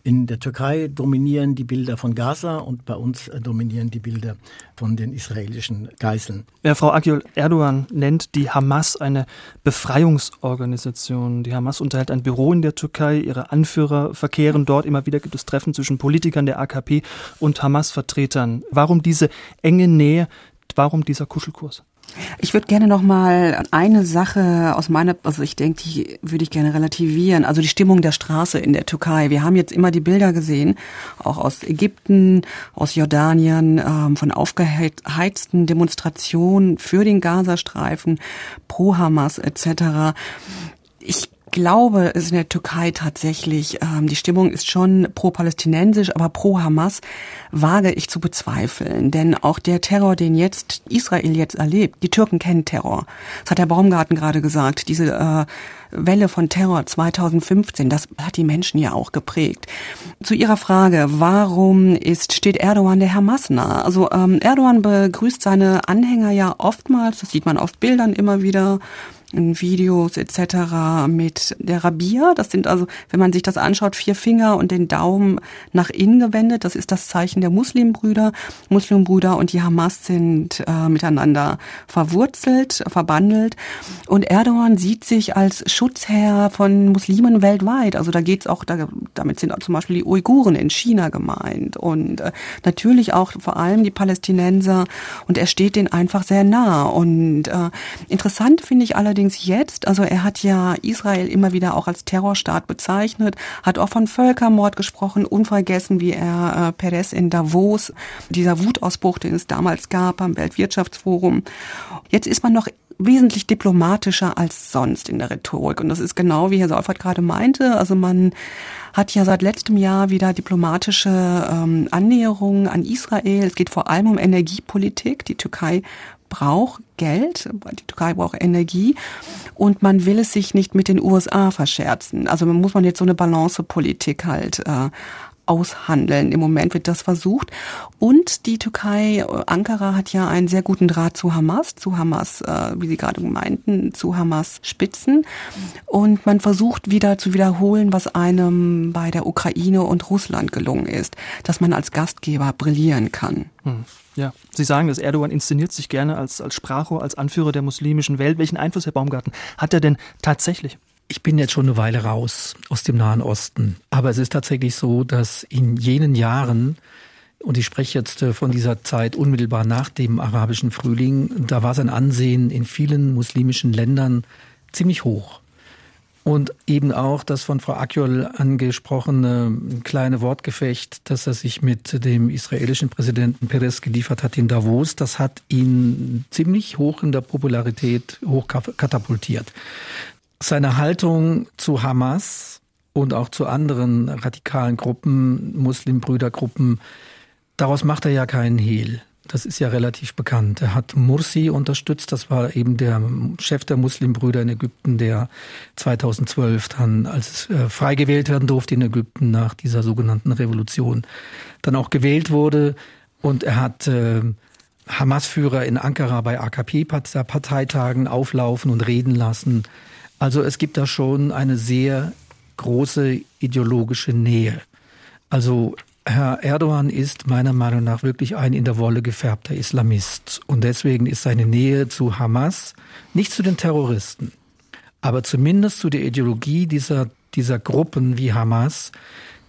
Speaker 5: In der Türkei dominieren die Bilder von Gaza und bei uns äh, dominieren die Bilder von den israelischen Geiseln.
Speaker 2: Ja, Frau Akil Erdogan nennt die Hamas eine Befreiungsorganisation. Die Hamas unterhält ein Büro in der Türkei, ihre Anführer verkehren dort. Immer wieder gibt es Treffen zwischen Politikern der AKP und Hamas-Vertretern. Warum diese enge Nähe? Warum dieser Kuschelkurs?
Speaker 3: Ich würde gerne noch mal eine Sache aus meiner, also ich denke, die würde ich gerne relativieren. Also die Stimmung der Straße in der Türkei. Wir haben jetzt immer die Bilder gesehen, auch aus Ägypten, aus Jordanien, ähm, von aufgeheizten Demonstrationen für den Gazastreifen, pro Hamas etc. Ich glaube, es ist in der Türkei tatsächlich, ähm, die Stimmung ist schon pro-palästinensisch, aber pro-Hamas wage ich zu bezweifeln. Denn auch der Terror, den jetzt Israel jetzt erlebt, die Türken kennen Terror. Das hat der Baumgarten gerade gesagt. Diese äh, Welle von Terror 2015, das hat die Menschen ja auch geprägt. Zu Ihrer Frage, warum ist, steht Erdogan der Hamas nah? Also ähm, Erdogan begrüßt seine Anhänger ja oftmals, das sieht man auf Bildern immer wieder, in Videos etc. mit der Rabia. Das sind also, wenn man sich das anschaut, vier Finger und den Daumen nach innen gewendet. Das ist das Zeichen der Muslimbrüder. Muslimbrüder und die Hamas sind äh, miteinander verwurzelt, verbandelt. Und Erdogan sieht sich als Schutzherr von Muslimen weltweit. Also da geht's auch, da, damit sind auch zum Beispiel die Uiguren in China gemeint und äh, natürlich auch vor allem die Palästinenser. Und er steht denen einfach sehr nah. Und äh, interessant finde ich allerdings allerdings jetzt, also er hat ja Israel immer wieder auch als Terrorstaat bezeichnet, hat auch von Völkermord gesprochen, unvergessen, wie er äh, Perez in Davos, dieser Wutausbruch, den es damals gab am Weltwirtschaftsforum. Jetzt ist man noch wesentlich diplomatischer als sonst in der Rhetorik. Und das ist genau, wie Herr Seufert gerade meinte. Also man hat ja seit letztem Jahr wieder diplomatische ähm, Annäherungen an Israel. Es geht vor allem um Energiepolitik. Die Türkei braucht Geld, die Türkei braucht Energie und man will es sich nicht mit den USA verscherzen. Also muss man jetzt so eine Balancepolitik halt äh, aushandeln. Im Moment wird das versucht. Und die Türkei, Ankara hat ja einen sehr guten Draht zu Hamas, zu Hamas, äh, wie Sie gerade meinten, zu Hamas Spitzen. Und man versucht wieder zu wiederholen, was einem bei der Ukraine und Russland gelungen ist, dass man als Gastgeber brillieren kann.
Speaker 2: Hm. Ja, Sie sagen, dass Erdogan inszeniert sich gerne als, als Sprachrohr, als Anführer der muslimischen Welt. Welchen Einfluss, Herr Baumgarten, hat er denn tatsächlich?
Speaker 4: Ich bin jetzt schon eine Weile raus aus dem Nahen Osten. Aber es ist tatsächlich so, dass in jenen Jahren, und ich spreche jetzt äh, von dieser Zeit unmittelbar nach dem arabischen Frühling, da war sein Ansehen in vielen muslimischen Ländern ziemlich hoch. Und eben auch das von Frau Akjol angesprochene kleine Wortgefecht, dass er sich mit dem israelischen Präsidenten Perez geliefert hat in Davos, das hat ihn ziemlich hoch in der Popularität hoch katapultiert. Seine Haltung zu Hamas und auch zu anderen radikalen Gruppen, Muslimbrüdergruppen, daraus macht er ja keinen Hehl. Das ist ja relativ bekannt. Er hat Mursi unterstützt. Das war eben der Chef der Muslimbrüder in Ägypten, der 2012 dann, als es äh, frei gewählt werden durfte in Ägypten nach dieser sogenannten Revolution, dann auch gewählt wurde. Und er hat äh, Hamas-Führer in Ankara bei AKP-Parteitagen auflaufen und reden lassen. Also es gibt da schon eine sehr große ideologische Nähe. Also Herr Erdogan ist meiner Meinung nach wirklich ein in der Wolle gefärbter Islamist. Und deswegen ist seine Nähe zu Hamas nicht zu den Terroristen, aber zumindest zu der Ideologie dieser, dieser Gruppen wie Hamas,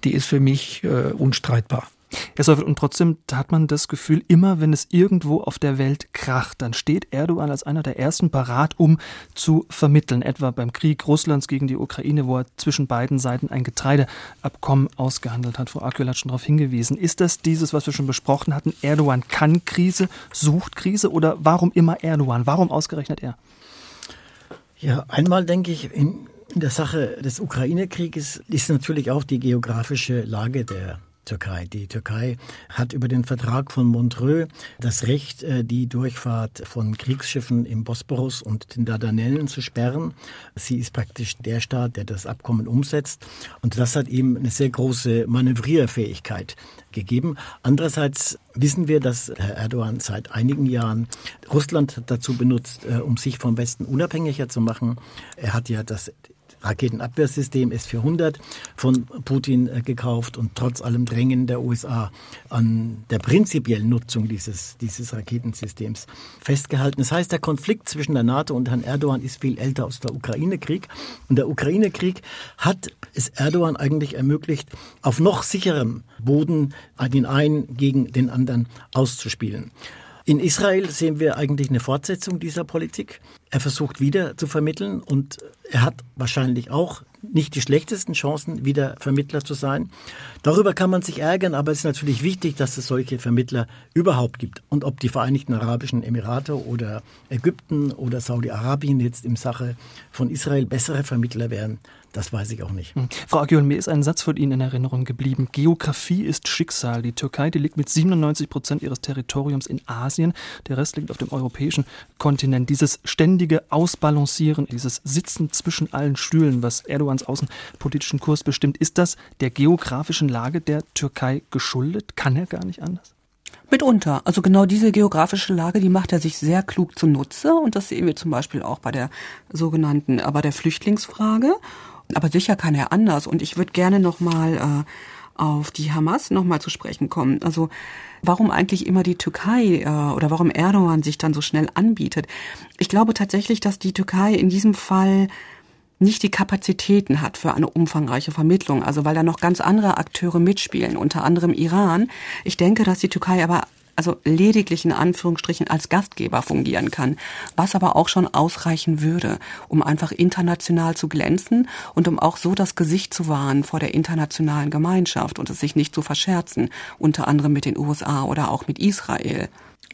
Speaker 4: die ist für mich äh, unstreitbar.
Speaker 2: Herr Seufert, und trotzdem hat man das Gefühl, immer wenn es irgendwo auf der Welt kracht, dann steht Erdogan als einer der ersten parat, um zu vermitteln. Etwa beim Krieg Russlands gegen die Ukraine, wo er zwischen beiden Seiten ein Getreideabkommen ausgehandelt hat. Frau Akül hat schon darauf hingewiesen. Ist das dieses, was wir schon besprochen hatten? Erdogan kann Krise, sucht Krise oder warum immer Erdogan? Warum ausgerechnet er?
Speaker 5: Ja, einmal denke ich, in, in der Sache des Ukraine-Krieges ist natürlich auch die geografische Lage der Türkei. Die Türkei hat über den Vertrag von Montreux das Recht, äh, die Durchfahrt von Kriegsschiffen im Bosporus und den Dardanellen zu sperren. Sie ist praktisch der Staat, der das Abkommen umsetzt. Und das hat ihm eine sehr große Manövrierfähigkeit gegeben. Andererseits wissen wir, dass Herr Erdogan seit einigen Jahren Russland dazu benutzt, äh, um sich vom Westen unabhängiger zu machen. Er hat ja das Raketenabwehrsystem S-400 von Putin äh, gekauft und trotz allem Drängen der USA an der prinzipiellen Nutzung dieses, dieses Raketensystems festgehalten. Das heißt, der Konflikt zwischen der NATO und Herrn Erdogan ist viel älter als der Ukraine-Krieg. Und der Ukraine-Krieg hat es Erdogan eigentlich ermöglicht, auf noch sicherem Boden den einen gegen den anderen auszuspielen. In Israel sehen wir eigentlich eine Fortsetzung dieser Politik. Er versucht wieder zu vermitteln und er hat wahrscheinlich auch nicht die schlechtesten Chancen, wieder Vermittler zu sein. Darüber kann man sich ärgern, aber es ist natürlich wichtig, dass es solche Vermittler überhaupt gibt. Und ob die Vereinigten Arabischen Emirate oder Ägypten oder Saudi-Arabien jetzt im Sache von Israel bessere Vermittler wären, das weiß ich auch nicht. Hm.
Speaker 2: Frau Agiol, mir ist ein Satz von Ihnen in Erinnerung geblieben. Geografie ist Schicksal. Die Türkei, die liegt mit 97 Prozent ihres Territoriums in Asien. Der Rest liegt auf dem europäischen Kontinent. Dieses ständige Ausbalancieren, dieses Sitzen zwischen allen Stühlen, was Erdogans außenpolitischen Kurs bestimmt, ist das der geografischen Lage der Türkei geschuldet? Kann er gar nicht anders?
Speaker 3: Mitunter. Also genau diese geografische Lage, die macht er sich sehr klug zunutze. Und das sehen wir zum Beispiel auch bei der sogenannten, aber der Flüchtlingsfrage. Aber sicher kann er anders. Und ich würde gerne nochmal äh, auf die Hamas nochmal zu sprechen kommen. Also warum eigentlich immer die Türkei äh, oder warum Erdogan sich dann so schnell anbietet. Ich glaube tatsächlich, dass die Türkei in diesem Fall nicht die Kapazitäten hat für eine umfangreiche Vermittlung, also weil da noch ganz andere Akteure mitspielen, unter anderem Iran. Ich denke, dass die Türkei aber also lediglich in Anführungsstrichen als Gastgeber fungieren kann, was aber auch schon ausreichen würde, um einfach international zu glänzen und um auch so das Gesicht zu wahren vor der internationalen Gemeinschaft und es sich nicht zu verscherzen, unter anderem mit den USA oder auch mit Israel.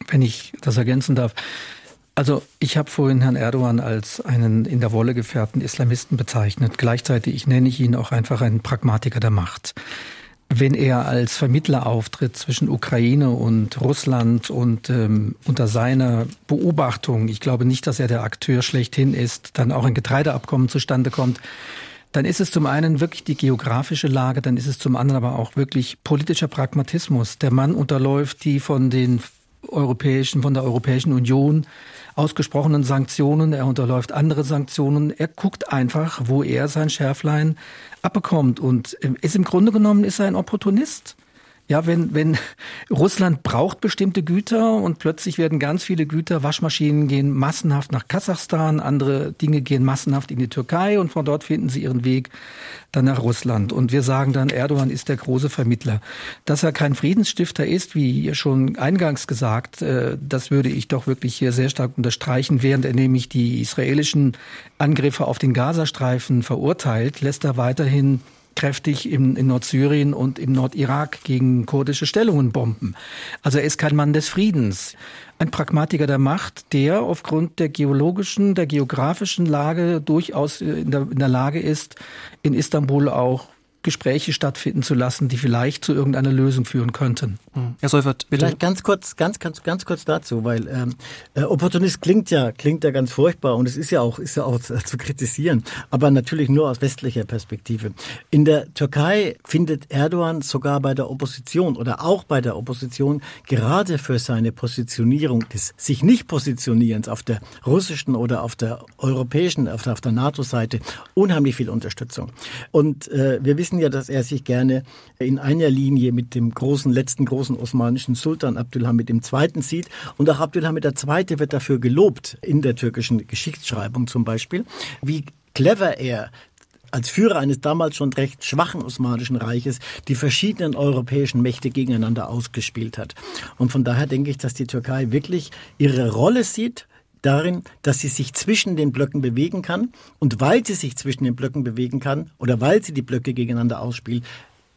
Speaker 4: Wenn ich das ergänzen darf. Also ich habe vorhin Herrn Erdogan als einen in der Wolle gefährten Islamisten bezeichnet. Gleichzeitig nenne ich ihn auch einfach einen Pragmatiker der Macht wenn er als Vermittler auftritt zwischen Ukraine und Russland und ähm, unter seiner Beobachtung, ich glaube nicht, dass er der Akteur schlechthin ist, dann auch ein Getreideabkommen zustande kommt, dann ist es zum einen wirklich die geografische Lage, dann ist es zum anderen aber auch wirklich politischer Pragmatismus. Der Mann unterläuft die von den europäischen, von der Europäischen Union ausgesprochenen Sanktionen, er unterläuft andere Sanktionen, er guckt einfach, wo er sein Schärflein abbekommt und ähm, ist im Grunde genommen ist er ein Opportunist. Ja, wenn, wenn Russland braucht bestimmte Güter und plötzlich werden ganz viele Güter, Waschmaschinen gehen massenhaft nach Kasachstan, andere Dinge gehen massenhaft in die Türkei und von dort finden sie ihren Weg dann nach Russland. Und wir sagen dann, Erdogan ist der große Vermittler. Dass er kein Friedensstifter ist, wie schon eingangs gesagt, äh, das würde ich doch wirklich hier sehr stark unterstreichen. Während er nämlich die israelischen Angriffe auf den Gazastreifen verurteilt, lässt er weiterhin kräftig im, in Nordsyrien und im Nordirak gegen kurdische Stellungen bomben. Also er ist kein Mann des Friedens. Ein Pragmatiker der Macht, der aufgrund der geologischen, der geografischen Lage durchaus in der, in der Lage ist, in Istanbul auch Gespräche stattfinden zu lassen, die vielleicht zu irgendeiner Lösung führen könnten.
Speaker 5: Hm. Herr Seufert, bitte. Vielleicht ganz kurz, ganz, ganz, ganz kurz dazu, weil ähm, äh, Opportunist klingt ja, klingt ja ganz furchtbar und es ist ja auch, ist ja auch zu, zu kritisieren, aber natürlich nur aus westlicher Perspektive. In der Türkei findet Erdogan sogar bei der Opposition oder auch bei der Opposition gerade für seine Positionierung des sich nicht Positionierens auf der russischen oder auf der europäischen, auf der, auf der NATO-Seite unheimlich viel Unterstützung. Und äh, wir wissen wissen ja, dass er sich gerne in einer Linie mit dem großen, letzten großen osmanischen Sultan Abdülhamid II. sieht. Und auch Abdülhamid II. wird dafür gelobt, in der türkischen Geschichtsschreibung zum Beispiel, wie clever er als Führer eines damals schon recht schwachen Osmanischen Reiches die verschiedenen europäischen Mächte gegeneinander ausgespielt hat. Und von daher denke ich, dass die Türkei wirklich ihre Rolle sieht darin, dass sie sich zwischen den Blöcken bewegen kann. Und weil sie sich zwischen den Blöcken bewegen kann oder weil sie die Blöcke gegeneinander ausspielt,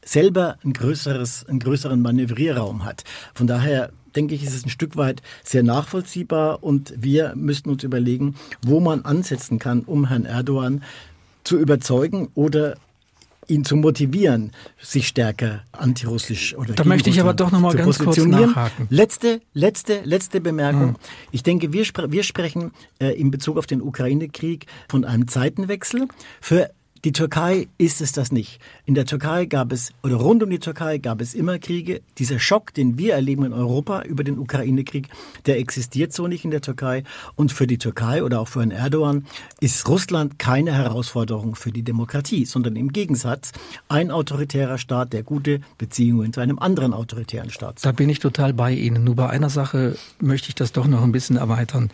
Speaker 5: selber ein größeres, einen größeren Manövrierraum hat. Von daher denke ich, ist es ein Stück weit sehr nachvollziehbar und wir müssten uns überlegen, wo man ansetzen kann, um Herrn Erdogan zu überzeugen oder ihn zu motivieren, sich stärker antirussisch oder
Speaker 4: Da möchte ich aber doch noch mal ganz kurz nachhaken.
Speaker 5: Letzte, letzte, letzte Bemerkung. Hm. Ich denke, wir, wir sprechen äh, in Bezug auf den Ukraine-Krieg von einem Zeitenwechsel. Für die Türkei ist es das nicht. In der Türkei gab es, oder rund um die Türkei gab es immer Kriege. Dieser Schock, den wir erleben in Europa über den Ukraine-Krieg, der existiert so nicht in der Türkei. Und für die Türkei oder auch für Herrn Erdogan ist Russland keine Herausforderung für die Demokratie, sondern im Gegensatz ein autoritärer Staat, der gute Beziehungen zu einem anderen autoritären Staat.
Speaker 4: Da bin ich total bei Ihnen. Nur bei einer Sache möchte ich das doch noch ein bisschen erweitern.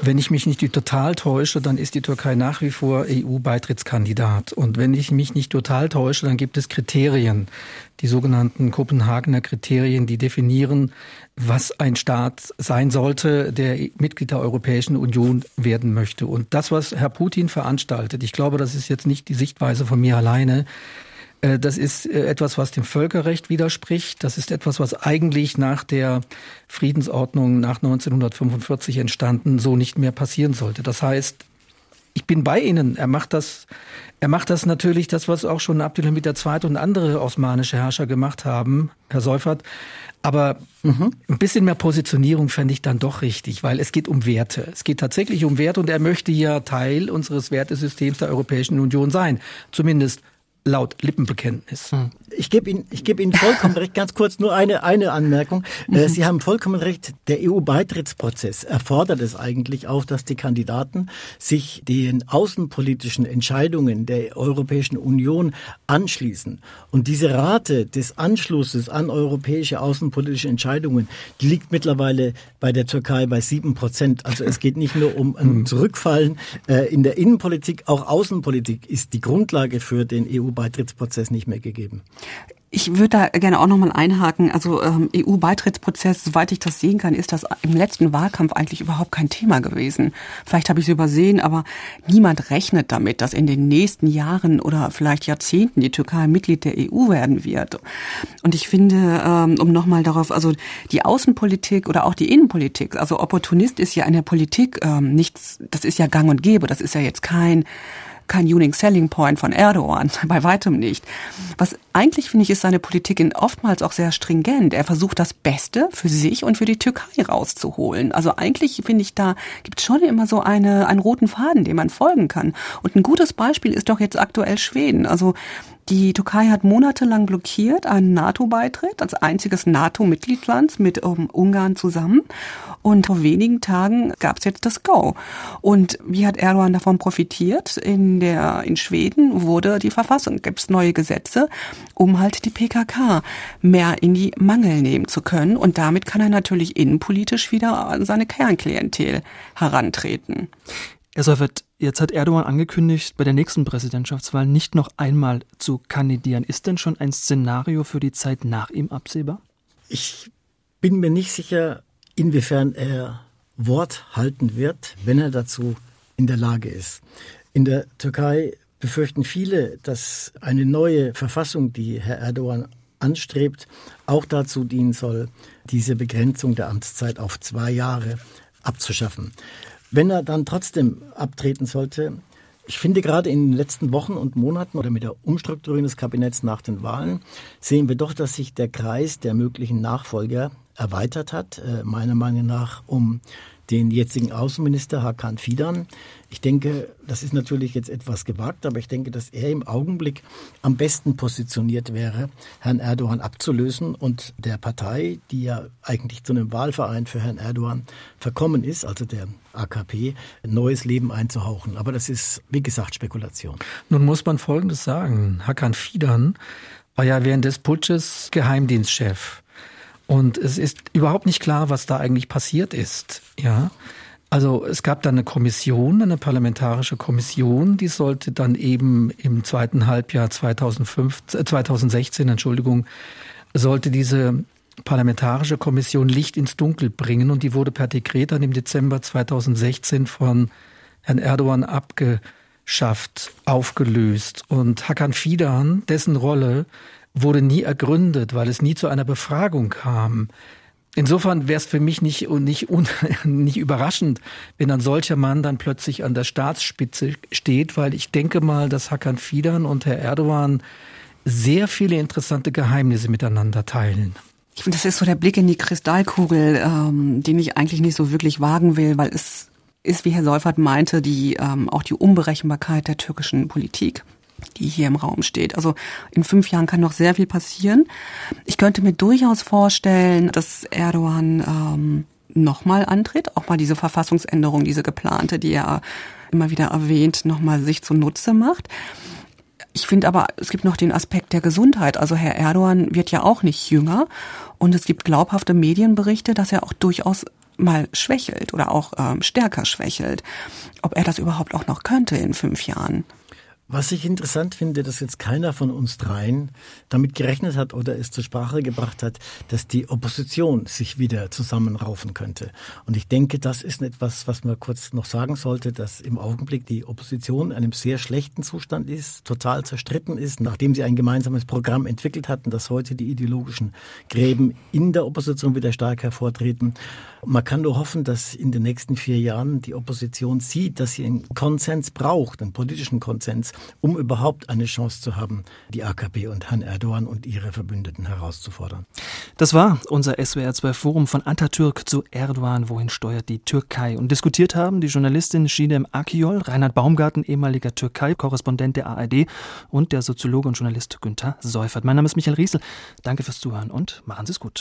Speaker 4: Wenn ich mich nicht total täusche, dann ist die Türkei nach wie vor EU-Beitrittskandidat. Und wenn ich mich nicht total täusche, dann gibt es Kriterien, die sogenannten Kopenhagener Kriterien, die definieren, was ein Staat sein sollte, der Mitglied der Europäischen Union werden möchte. Und das, was Herr Putin veranstaltet, ich glaube, das ist jetzt nicht die Sichtweise von mir alleine, das ist äh, etwas, was dem Völkerrecht widerspricht. Das ist etwas, was eigentlich nach der Friedensordnung nach 1945 entstanden so nicht mehr passieren sollte. Das heißt, ich bin bei Ihnen. Er macht das, er macht das natürlich, das, was auch schon Abdülhamid II. und andere osmanische Herrscher gemacht haben, Herr Seufert. Aber mhm. ein bisschen mehr Positionierung fände ich dann doch richtig, weil es geht um Werte. Es geht tatsächlich um Werte und er möchte ja Teil unseres Wertesystems der Europäischen Union sein. Zumindest laut Lippenbekenntnis. Hm.
Speaker 5: Ich gebe Ihnen, ich gebe Ihnen vollkommen recht. Ganz kurz nur eine, eine Anmerkung. Äh, mhm. Sie haben vollkommen recht. Der EU-Beitrittsprozess erfordert es eigentlich auch, dass die Kandidaten sich den außenpolitischen Entscheidungen der Europäischen Union anschließen. Und diese Rate des Anschlusses an europäische außenpolitische Entscheidungen, die liegt mittlerweile bei der Türkei bei sieben Prozent. Also es geht nicht nur um ein mhm. Zurückfallen äh, in der Innenpolitik, auch Außenpolitik ist die Grundlage für den EU EU-Beitrittsprozess nicht mehr gegeben.
Speaker 3: Ich würde da gerne auch nochmal einhaken. Also ähm, EU-Beitrittsprozess, soweit ich das sehen kann, ist das im letzten Wahlkampf eigentlich überhaupt kein Thema gewesen. Vielleicht habe ich es übersehen, aber niemand rechnet damit, dass in den nächsten Jahren oder vielleicht Jahrzehnten die Türkei Mitglied der EU werden wird. Und ich finde, ähm, um nochmal darauf, also die Außenpolitik oder auch die Innenpolitik, also Opportunist ist ja in der Politik ähm, nichts, das ist ja gang und gäbe, das ist ja jetzt kein kein Unique Selling Point von Erdogan, bei weitem nicht. Was eigentlich finde ich, ist seine Politik oftmals auch sehr stringent. Er versucht das Beste für sich und für die Türkei rauszuholen. Also eigentlich finde ich, da gibt es schon immer so eine, einen roten Faden, dem man folgen kann. Und ein gutes Beispiel ist doch jetzt aktuell Schweden. Also die Türkei hat monatelang blockiert einen NATO-Beitritt als einziges NATO-Mitgliedsland mit um, ähm, Ungarn zusammen. Und vor wenigen Tagen gab es jetzt das Go. Und wie hat Erdogan davon profitiert? In der in Schweden wurde die Verfassung, gibt es neue Gesetze, um halt die PKK mehr in die Mangel nehmen zu können. Und damit kann er natürlich innenpolitisch wieder an seine Kernklientel herantreten.
Speaker 2: Herr Seufert, jetzt hat Erdogan angekündigt, bei der nächsten Präsidentschaftswahl nicht noch einmal zu kandidieren. Ist denn schon ein Szenario für die Zeit nach ihm absehbar?
Speaker 5: Ich bin mir nicht sicher, inwiefern er Wort halten wird, wenn er dazu in der Lage ist. In der Türkei befürchten viele, dass eine neue Verfassung, die Herr Erdogan anstrebt, auch dazu dienen soll, diese Begrenzung der Amtszeit auf zwei Jahre abzuschaffen. Wenn er dann trotzdem abtreten sollte, ich finde gerade in den letzten Wochen und Monaten oder mit der Umstrukturierung des Kabinetts nach den Wahlen sehen wir doch, dass sich der Kreis der möglichen Nachfolger erweitert hat, äh, meiner Meinung nach um den jetzigen Außenminister Hakan Fidan. Ich denke, das ist natürlich jetzt etwas gewagt, aber ich denke, dass er im Augenblick am besten positioniert wäre, Herrn Erdogan abzulösen und der Partei, die ja eigentlich zu einem Wahlverein für Herrn Erdogan verkommen ist, also der AKP, neues Leben einzuhauchen. Aber das ist, wie gesagt, Spekulation.
Speaker 4: Nun muss man Folgendes sagen. Hakan Fidan war ja während des Putsches Geheimdienstchef. Und es ist überhaupt nicht klar, was da eigentlich passiert ist. Ja. Also es gab dann eine Kommission, eine parlamentarische Kommission, die sollte dann eben im zweiten Halbjahr 2005, 2016, äh, Entschuldigung, sollte diese parlamentarische Kommission Licht ins Dunkel bringen und die wurde per Dekret dann im Dezember 2016 von Herrn Erdogan abgeschafft, aufgelöst. Und Hakan Fidan, dessen Rolle wurde nie ergründet, weil es nie zu einer Befragung kam. Insofern wäre es für mich nicht, nicht, nicht überraschend, wenn ein solcher Mann dann plötzlich an der Staatsspitze steht, weil ich denke mal, dass Hakan Fidan und Herr Erdogan sehr viele interessante Geheimnisse miteinander teilen.
Speaker 3: Ich finde, das ist so der Blick in die Kristallkugel, ähm, den ich eigentlich nicht so wirklich wagen will, weil es ist, wie Herr Seufert meinte, die ähm, auch die Unberechenbarkeit der türkischen Politik die hier im Raum steht. Also in fünf Jahren kann noch sehr viel passieren. Ich könnte mir durchaus vorstellen, dass Erdogan ähm, nochmal antritt, auch mal diese Verfassungsänderung, diese geplante, die er immer wieder erwähnt, nochmal sich zunutze macht. Ich finde aber, es gibt noch den Aspekt der Gesundheit. Also Herr Erdogan wird ja auch nicht jünger und es gibt glaubhafte Medienberichte, dass er auch durchaus mal schwächelt oder auch ähm, stärker schwächelt, ob er das überhaupt auch noch könnte in fünf Jahren.
Speaker 5: Was ich interessant finde, dass jetzt keiner von uns dreien damit gerechnet hat oder es zur Sprache gebracht hat, dass die Opposition sich wieder zusammenraufen könnte. Und ich denke, das ist etwas, was man kurz noch sagen sollte, dass im Augenblick die Opposition in einem sehr schlechten Zustand ist, total zerstritten ist, nachdem sie ein gemeinsames Programm entwickelt hatten, dass heute die ideologischen Gräben in der Opposition wieder stark hervortreten. Man kann nur hoffen, dass in den nächsten vier Jahren die Opposition sieht, dass sie einen Konsens braucht, einen politischen Konsens, um überhaupt eine Chance zu haben, die AKP und Herrn Erdogan und ihre Verbündeten herauszufordern.
Speaker 2: Das war unser SWR2 Forum von Atatürk zu Erdogan, wohin steuert die Türkei. Und diskutiert haben die Journalistin Shidem Akiol, Reinhard Baumgarten, ehemaliger Türkei-Korrespondent der ARD und der Soziologe und Journalist Günther Seufert. Mein Name ist Michael Riesel. Danke fürs Zuhören und machen Sie es gut.